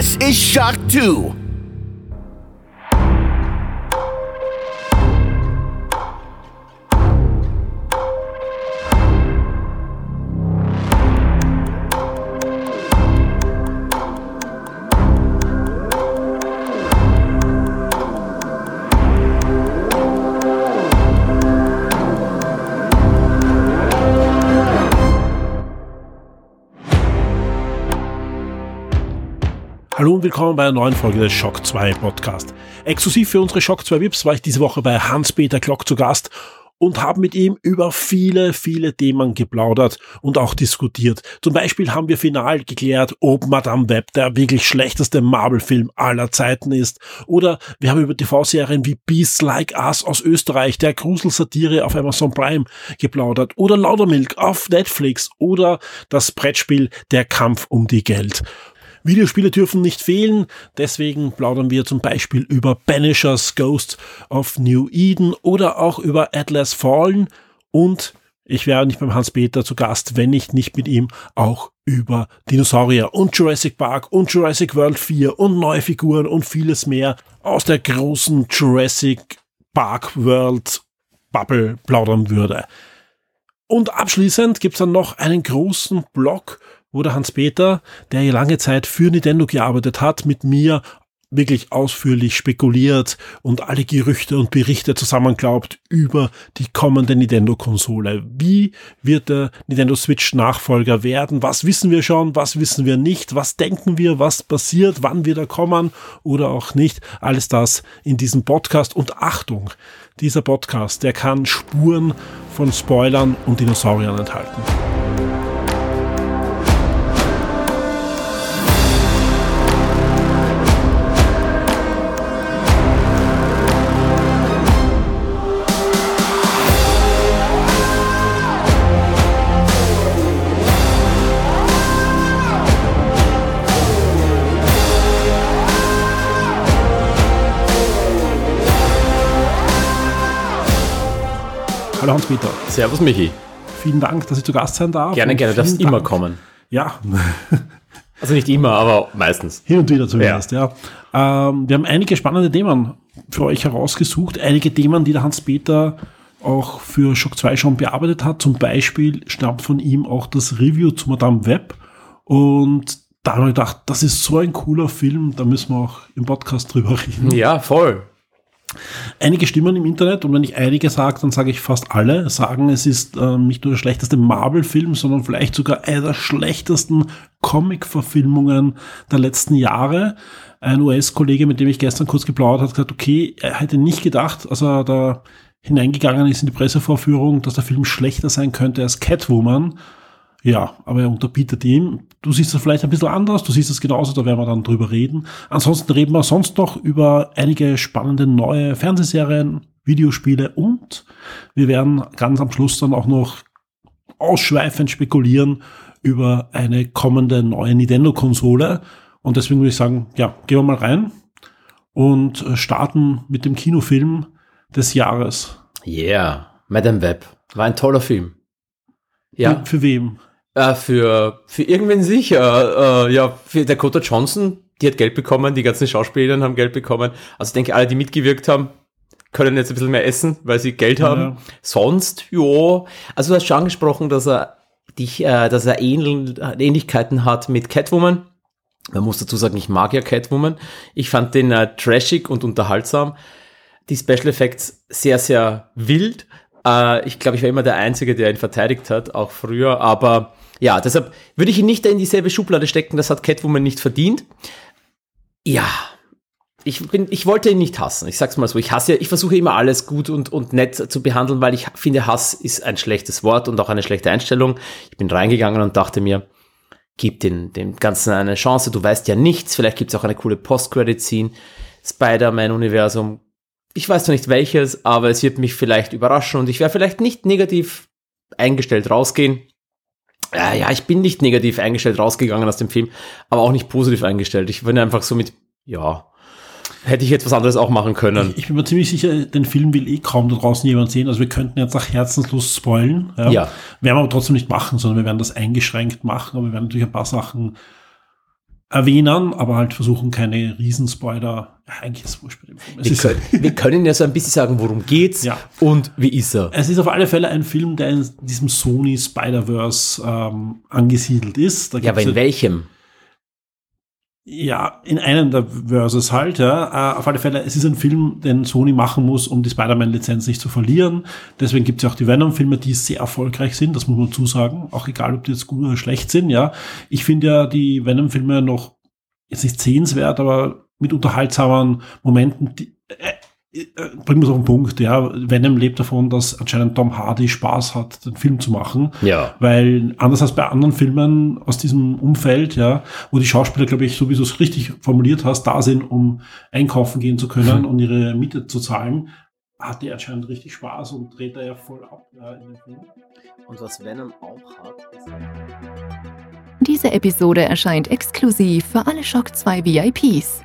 This is Shock 2. Hallo und willkommen bei einer neuen Folge des Shock 2 Podcast. Exklusiv für unsere Shock 2 Vips war ich diese Woche bei Hans-Peter Glock zu Gast und habe mit ihm über viele, viele Themen geplaudert und auch diskutiert. Zum Beispiel haben wir final geklärt, ob Madame Web der wirklich schlechteste Marvel-Film aller Zeiten ist. Oder wir haben über TV-Serien wie Beasts Like Us aus Österreich, der Gruselsatire auf Amazon Prime geplaudert. Oder Laudermilk auf Netflix. Oder das Brettspiel Der Kampf um die Geld. Videospiele dürfen nicht fehlen, deswegen plaudern wir zum Beispiel über Banishers Ghost of New Eden oder auch über Atlas Fallen und ich wäre nicht beim Hans-Peter zu Gast, wenn ich nicht mit ihm auch über Dinosaurier und Jurassic Park und Jurassic World 4 und neue Figuren und vieles mehr aus der großen Jurassic Park World Bubble plaudern würde. Und abschließend gibt's dann noch einen großen Block der Hans-Peter, der ja lange Zeit für Nintendo gearbeitet hat, mit mir wirklich ausführlich spekuliert und alle Gerüchte und Berichte zusammenglaubt über die kommende Nintendo-Konsole. Wie wird der Nintendo Switch Nachfolger werden? Was wissen wir schon? Was wissen wir nicht? Was denken wir? Was passiert? Wann wird er kommen oder auch nicht? Alles das in diesem Podcast. Und Achtung, dieser Podcast, der kann Spuren von Spoilern und Dinosauriern enthalten. Hallo Hans-Peter. Servus Michi. Vielen Dank, dass ich zu Gast sein darf. Gerne, gerne, du darfst immer kommen. Ja. Also nicht immer, aber meistens. Hin und wieder zumindest, ja. ja. Ähm, wir haben einige spannende Themen für euch herausgesucht. Einige Themen, die der Hans-Peter auch für Shock 2 schon bearbeitet hat. Zum Beispiel stammt von ihm auch das Review zu Madame Web. Und da haben wir gedacht, das ist so ein cooler Film, da müssen wir auch im Podcast drüber reden. Ja, voll einige Stimmen im Internet, und wenn ich einige sage, dann sage ich fast alle, sagen, es ist äh, nicht nur der schlechteste Marvel-Film, sondern vielleicht sogar einer der schlechtesten Comic-Verfilmungen der letzten Jahre. Ein US-Kollege, mit dem ich gestern kurz geplaudert hat, gesagt, okay, er hätte nicht gedacht, als er da hineingegangen ist in die Pressevorführung, dass der Film schlechter sein könnte als Catwoman. Ja, aber er unterbietet ihm. Du siehst es vielleicht ein bisschen anders, du siehst es genauso, da werden wir dann drüber reden. Ansonsten reden wir sonst noch über einige spannende neue Fernsehserien, Videospiele und wir werden ganz am Schluss dann auch noch ausschweifend spekulieren über eine kommende neue Nintendo-Konsole. Und deswegen würde ich sagen, ja, gehen wir mal rein und starten mit dem Kinofilm des Jahres. Yeah, Madame Web. War ein toller Film. Ja. Für, für wem? Äh, für, für irgendwen sicher. Äh, ja, für Dakota Johnson, die hat Geld bekommen, die ganzen Schauspielerinnen haben Geld bekommen. Also ich denke, alle, die mitgewirkt haben, können jetzt ein bisschen mehr essen, weil sie Geld haben. Ja. Sonst, ja. Also du hast schon angesprochen, dass er dich, äh, dass er Ähnl Ähnlichkeiten hat mit Catwoman. Man muss dazu sagen, ich mag ja Catwoman. Ich fand den äh, trashig und unterhaltsam. Die Special Effects sehr, sehr wild. Äh, ich glaube, ich war immer der Einzige, der ihn verteidigt hat, auch früher. Aber ja, deshalb würde ich ihn nicht in dieselbe Schublade stecken. Das hat Catwoman nicht verdient. Ja, ich bin, ich wollte ihn nicht hassen. Ich sag's mal so. Ich hasse, ich versuche immer alles gut und, und nett zu behandeln, weil ich finde, Hass ist ein schlechtes Wort und auch eine schlechte Einstellung. Ich bin reingegangen und dachte mir, gib den, dem Ganzen eine Chance. Du weißt ja nichts. Vielleicht gibt's auch eine coole Post-Credit-Scene. Spider-Man-Universum ich weiß noch nicht welches, aber es wird mich vielleicht überraschen und ich werde vielleicht nicht negativ eingestellt rausgehen. Äh, ja, ich bin nicht negativ eingestellt rausgegangen aus dem Film, aber auch nicht positiv eingestellt. Ich bin einfach so mit, ja, hätte ich jetzt was anderes auch machen können. Ich, ich bin mir ziemlich sicher, den Film will eh kaum da draußen jemand sehen. Also wir könnten jetzt nach Herzenslust spoilen. Ja. ja. Werden wir aber trotzdem nicht machen, sondern wir werden das eingeschränkt machen. Aber wir werden natürlich ein paar Sachen erwähnen, aber halt versuchen keine Riesenspoiler. Ja, eigentlich ist es wurscht bei dem Film. Wir ist, können, wir können ja so ein bisschen sagen, worum geht's Ja. und wie ist er. es ist auf alle Fälle ein Film, der in diesem Sony Spider-Verse ähm, angesiedelt ist. Ja, aber in welchem? Ja, in einem der Verses halt, ja. Äh, auf alle Fälle, es ist ein Film, den Sony machen muss, um die Spider-Man-Lizenz nicht zu verlieren. Deswegen gibt es ja auch die Venom-Filme, die sehr erfolgreich sind, das muss man zusagen. Auch egal, ob die jetzt gut oder schlecht sind, ja. Ich finde ja die Venom-Filme noch jetzt nicht sehenswert, aber mit unterhaltsamen Momenten, die, äh, bringen wir es auf den Punkt, ja. Venom lebt davon, dass anscheinend Tom Hardy Spaß hat, den Film zu machen. Ja. Weil anders als bei anderen Filmen aus diesem Umfeld, ja, wo die Schauspieler, glaube ich, so wie du es richtig formuliert hast, da sind, um einkaufen gehen zu können und ihre Miete zu zahlen, hat die anscheinend richtig Spaß und dreht da ja voll ab ja, in den Film. Und was Venom auch hat, ist Diese Episode erscheint exklusiv für alle Shock 2 VIPs.